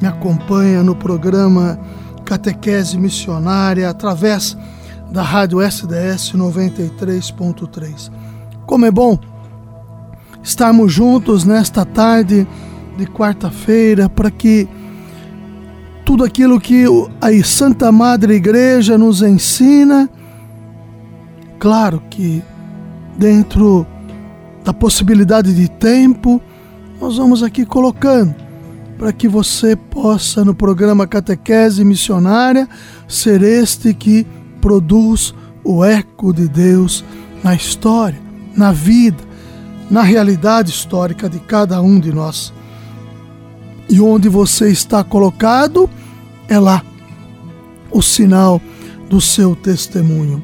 me acompanha no programa Catequese Missionária através da Rádio SDS 93.3. Como é bom estarmos juntos nesta tarde de quarta-feira para que tudo aquilo que a Santa Madre Igreja nos ensina, claro que dentro da possibilidade de tempo, nós vamos aqui colocando para que você possa, no programa Catequese Missionária, ser este que produz o eco de Deus na história, na vida, na realidade histórica de cada um de nós. E onde você está colocado é lá o sinal do seu testemunho.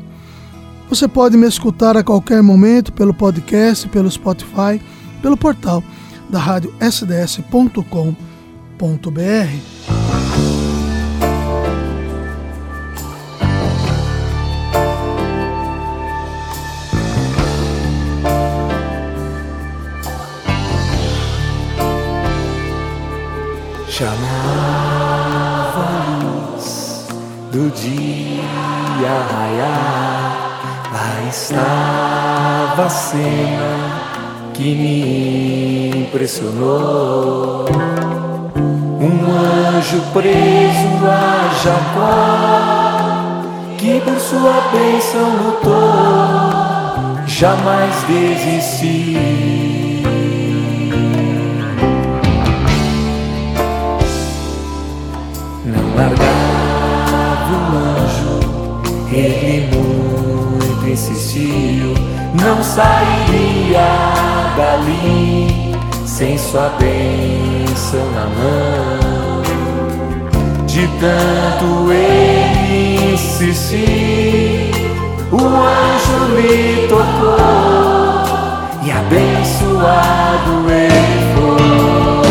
Você pode me escutar a qualquer momento pelo podcast, pelo Spotify, pelo portal da rádio sds.com.br www.radiocultura.br. Chamava a luz do dia raiar, lá estava a cena que me impressionou um anjo preso a Jacó, que por sua bênção lutou, jamais desisti. Não largava o anjo, ele muito insistiu, não sairia dali sem sua bênção na mão. De tanto ele insistir, o anjo me tocou e abençoado ele foi.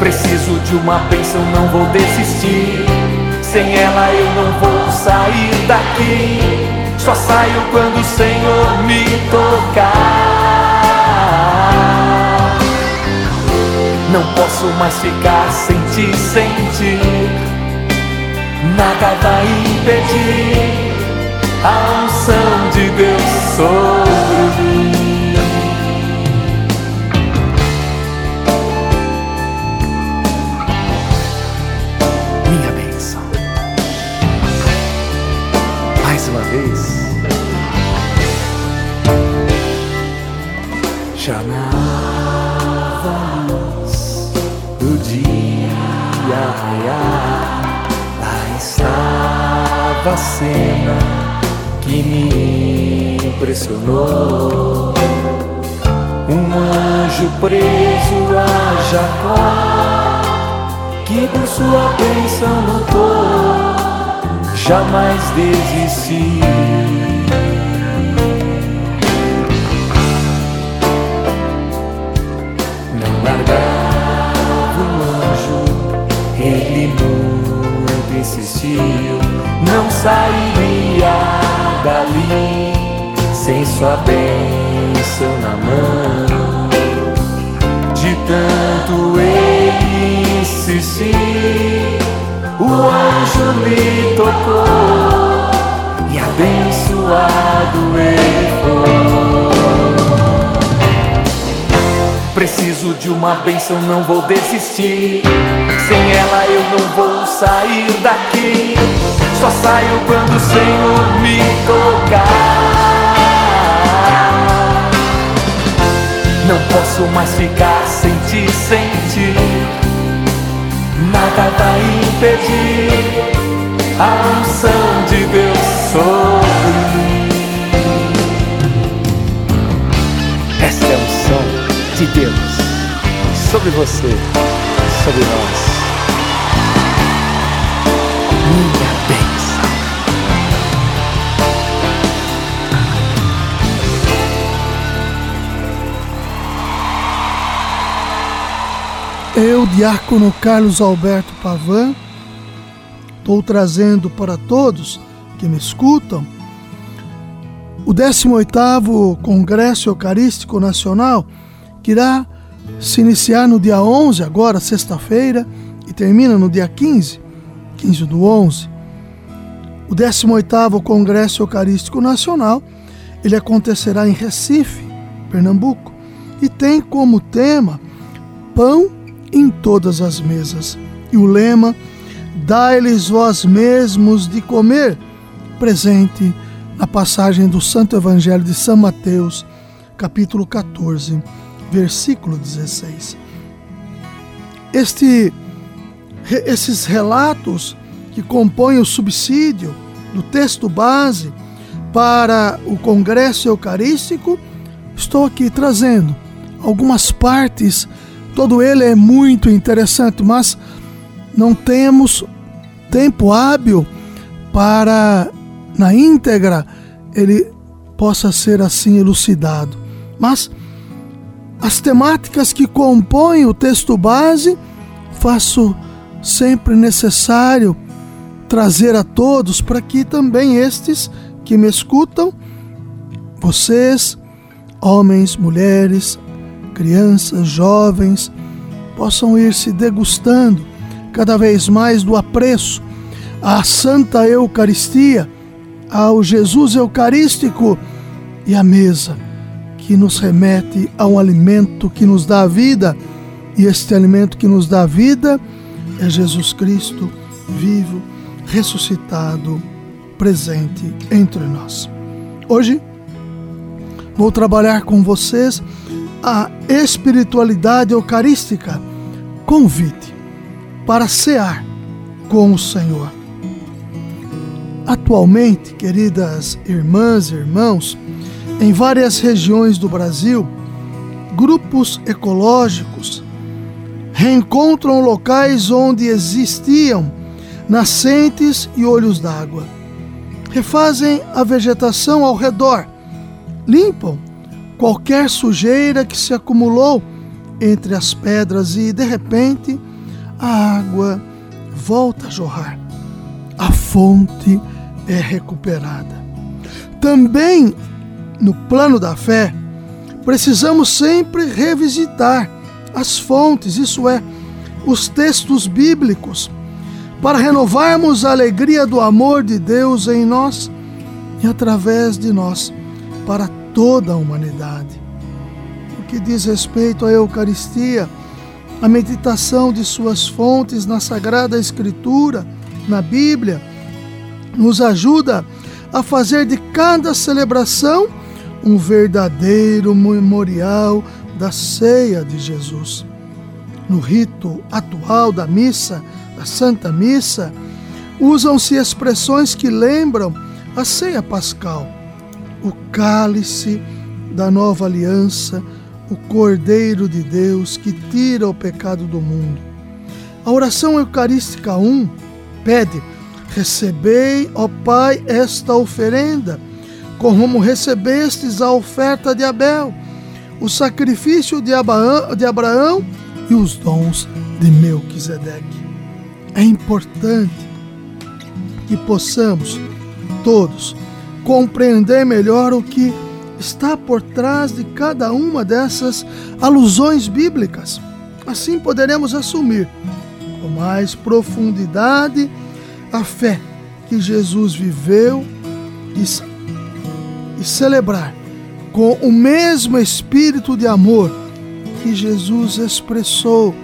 Preciso de uma bênção, não vou desistir. Sem ela eu não vou sair daqui. Só saio quando o Senhor me tocar. Não posso mais ficar sem te sentir. Nada vai impedir a unção de Deus Um anjo preso a Jacó, que por sua bênção lutou, jamais desisti. Não largava o anjo, ele muito insistiu, não sairia dali sem sua bênção na mão. De tanto ele insistir, o anjo lhe tocou e abençoado ele foi. Preciso de uma bênção, não vou desistir. Sem ela eu não vou sair daqui. Só saio quando o Senhor me tocar. Não posso mais ficar sem te sentir. Nada vai impedir a unção de Deus sobre mim. Esta é a unção de Deus sobre você, sobre nós. Minha Eu, diácono Carlos Alberto Pavan, estou trazendo para todos que me escutam o 18º Congresso Eucarístico Nacional, que irá se iniciar no dia 11, agora sexta-feira, e termina no dia 15, 15 do 11. O 18º Congresso Eucarístico Nacional, ele acontecerá em Recife, Pernambuco, e tem como tema Pão em todas as mesas. E o lema Dai-lhes vós mesmos de comer, presente na passagem do Santo Evangelho de São Mateus, capítulo 14, versículo 16. Este, esses relatos que compõem o subsídio do texto base para o Congresso Eucarístico, estou aqui trazendo algumas partes. Todo ele é muito interessante, mas não temos tempo hábil para na íntegra ele possa ser assim elucidado. Mas as temáticas que compõem o texto base, faço sempre necessário trazer a todos para que também estes que me escutam, vocês, homens, mulheres, crianças, jovens, possam ir se degustando cada vez mais do apreço à Santa Eucaristia ao Jesus Eucarístico e à mesa, que nos remete a um alimento que nos dá vida, e este alimento que nos dá vida é Jesus Cristo vivo, ressuscitado, presente entre nós. Hoje vou trabalhar com vocês a espiritualidade eucarística, convite para cear com o Senhor. Atualmente, queridas irmãs e irmãos, em várias regiões do Brasil, grupos ecológicos reencontram locais onde existiam nascentes e olhos d'água. Refazem a vegetação ao redor, limpam qualquer sujeira que se acumulou entre as pedras e, de repente, a água volta a jorrar. A fonte é recuperada. Também no plano da fé, precisamos sempre revisitar as fontes, isso é, os textos bíblicos, para renovarmos a alegria do amor de Deus em nós e através de nós para toda a humanidade. O que diz respeito à Eucaristia, a meditação de suas fontes na Sagrada Escritura, na Bíblia, nos ajuda a fazer de cada celebração um verdadeiro memorial da ceia de Jesus. No rito atual da missa, da Santa Missa, usam-se expressões que lembram a ceia pascal, o cálice da nova aliança, o Cordeiro de Deus que tira o pecado do mundo. A oração eucarística 1 pede Recebei, ó Pai, esta oferenda, como recebestes a oferta de Abel, o sacrifício de Abraão, de Abraão e os dons de Melquisedeque. É importante que possamos todos compreender melhor o que está por trás de cada uma dessas alusões bíblicas. Assim poderemos assumir com mais profundidade a fé que Jesus viveu e, e celebrar com o mesmo espírito de amor que Jesus expressou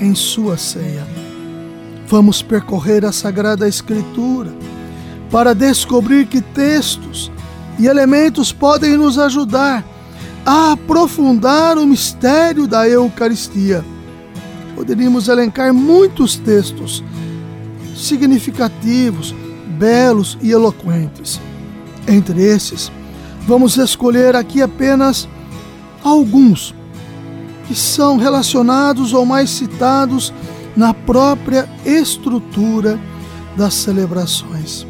em sua ceia. Vamos percorrer a Sagrada Escritura para descobrir que textos e elementos podem nos ajudar a aprofundar o mistério da Eucaristia. Poderíamos elencar muitos textos significativos, belos e eloquentes. Entre esses, vamos escolher aqui apenas alguns que são relacionados ou mais citados na própria estrutura das celebrações.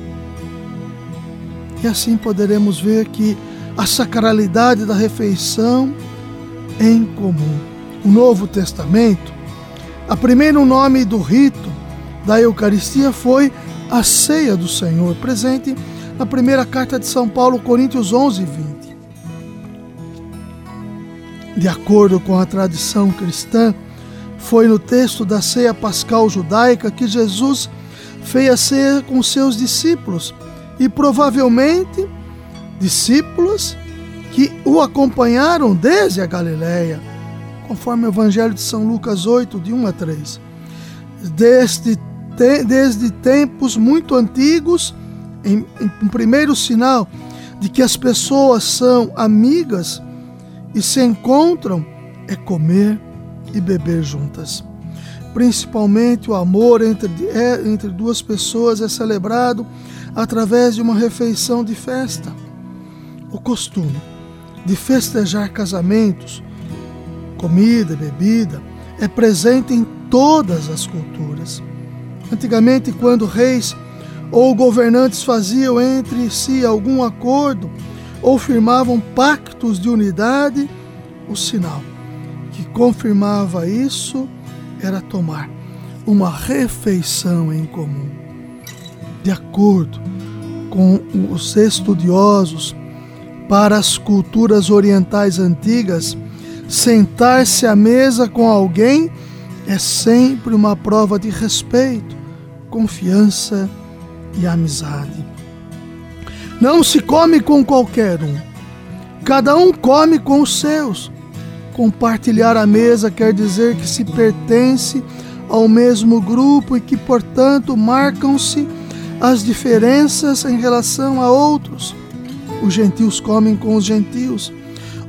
E assim poderemos ver que a sacralidade da refeição em comum. O Novo Testamento, a primeiro nome do rito da Eucaristia foi a ceia do Senhor, presente na primeira carta de São Paulo, Coríntios 11 e 20. De acordo com a tradição cristã, foi no texto da ceia pascal judaica que Jesus fez a ceia com seus discípulos e provavelmente discípulos que o acompanharam desde a Galiléia, conforme o Evangelho de São Lucas 8, de 1 a 3. Desde, desde tempos muito antigos, em, um primeiro sinal de que as pessoas são amigas e se encontram é comer e beber juntas. Principalmente o amor entre, é, entre duas pessoas é celebrado através de uma refeição de festa. O costume de festejar casamentos, comida, bebida, é presente em todas as culturas. Antigamente, quando reis ou governantes faziam entre si algum acordo ou firmavam pactos de unidade, o sinal que confirmava isso era tomar uma refeição em comum. De acordo com os estudiosos, para as culturas orientais antigas, sentar-se à mesa com alguém é sempre uma prova de respeito, confiança e amizade. Não se come com qualquer um. Cada um come com os seus. Compartilhar a mesa quer dizer que se pertence ao mesmo grupo e que, portanto, marcam-se as diferenças em relação a outros. Os gentios comem com os gentios,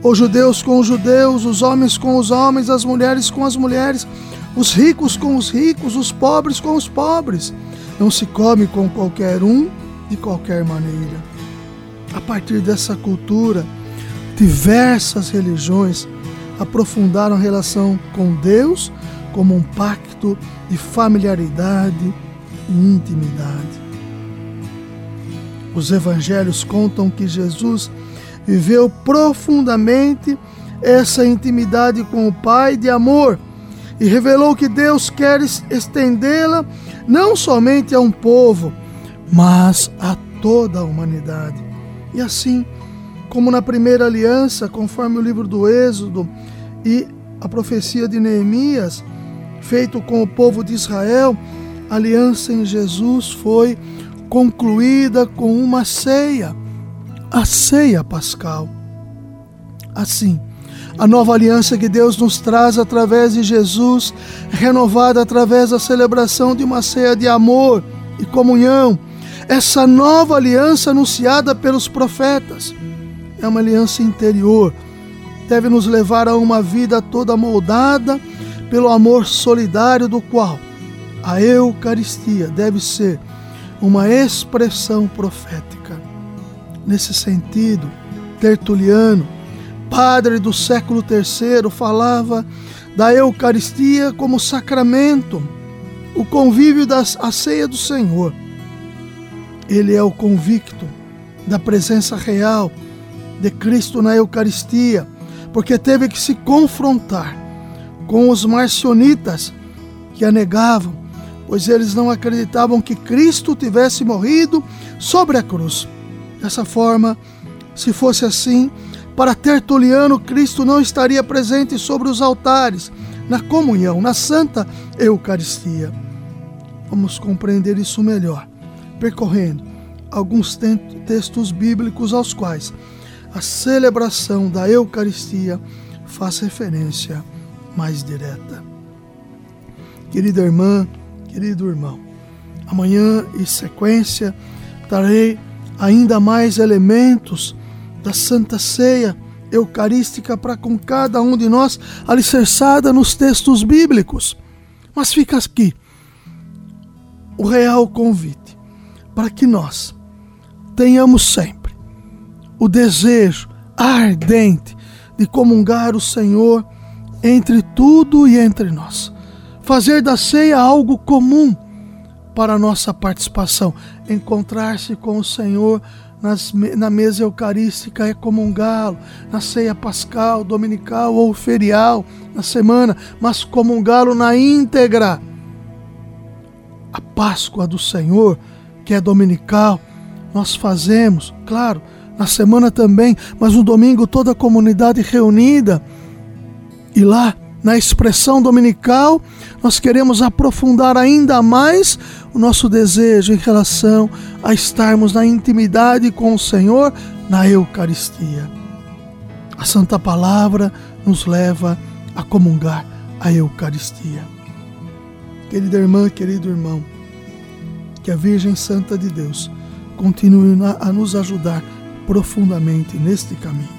os judeus com os judeus, os homens com os homens, as mulheres com as mulheres, os ricos com os ricos, os pobres com os pobres. Não se come com qualquer um de qualquer maneira. A partir dessa cultura, diversas religiões aprofundaram a relação com Deus como um pacto de familiaridade e intimidade. Os evangelhos contam que Jesus viveu profundamente essa intimidade com o Pai de amor e revelou que Deus quer estendê-la não somente a um povo, mas a toda a humanidade. E assim, como na primeira aliança, conforme o livro do Êxodo e a profecia de Neemias, feito com o povo de Israel, a aliança em Jesus foi concluída com uma ceia, a ceia pascal. Assim, a nova aliança que Deus nos traz através de Jesus, renovada através da celebração de uma ceia de amor e comunhão. Essa nova aliança anunciada pelos profetas é uma aliança interior. Deve nos levar a uma vida toda moldada pelo amor solidário do qual a Eucaristia deve ser uma expressão profética. Nesse sentido, Tertuliano padre do século III, falava da Eucaristia como sacramento, o convívio da ceia do Senhor. Ele é o convicto da presença real de Cristo na Eucaristia, porque teve que se confrontar com os marcionitas que a negavam, pois eles não acreditavam que Cristo tivesse morrido sobre a cruz. Dessa forma, se fosse assim, para Tertuliano, Cristo não estaria presente sobre os altares, na comunhão, na Santa Eucaristia. Vamos compreender isso melhor, percorrendo alguns textos bíblicos aos quais a celebração da Eucaristia faz referência mais direta. Querida irmã, querido irmão, amanhã em sequência trarei ainda mais elementos da Santa Ceia Eucarística para com cada um de nós, alicerçada nos textos bíblicos. Mas fica aqui o real convite para que nós tenhamos sempre o desejo ardente de comungar o Senhor entre tudo e entre nós, fazer da ceia algo comum para nossa participação, encontrar-se com o Senhor nas, na mesa eucarística é comungá-lo, na ceia pascal, dominical ou ferial, na semana, mas comungá-lo na íntegra. A Páscoa do Senhor, que é dominical, nós fazemos, claro, na semana também, mas no domingo toda a comunidade reunida. E lá, na expressão dominical, nós queremos aprofundar ainda mais o nosso desejo em relação a estarmos na intimidade com o Senhor na Eucaristia. A Santa Palavra nos leva a comungar a Eucaristia. Querida irmã, querido irmão, que a Virgem Santa de Deus continue a nos ajudar profundamente neste caminho.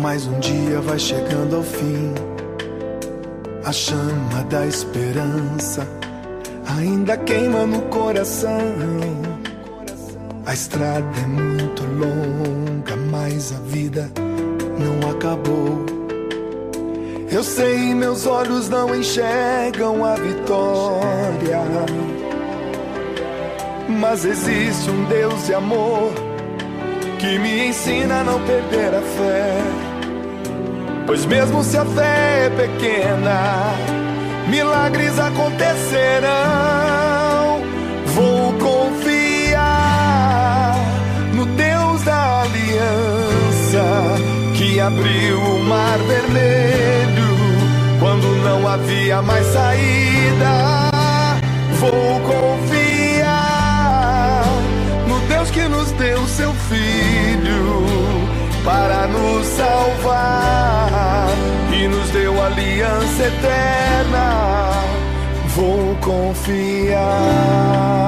mas um dia vai chegando ao fim. A chama da esperança ainda queima no coração. A estrada é muito longa, mas a vida não acabou. Eu sei, meus olhos não enxergam a vitória. Mas existe um Deus de amor que me ensina a não perder a fé. Pois mesmo se a fé é pequena, milagres acontecerão. Vou confiar no Deus da aliança que abriu o mar vermelho quando não havia mais saída. Vou confiar no Deus que nos deu seu filho para nos salvar e nos deu aliança eterna. Vou confiar.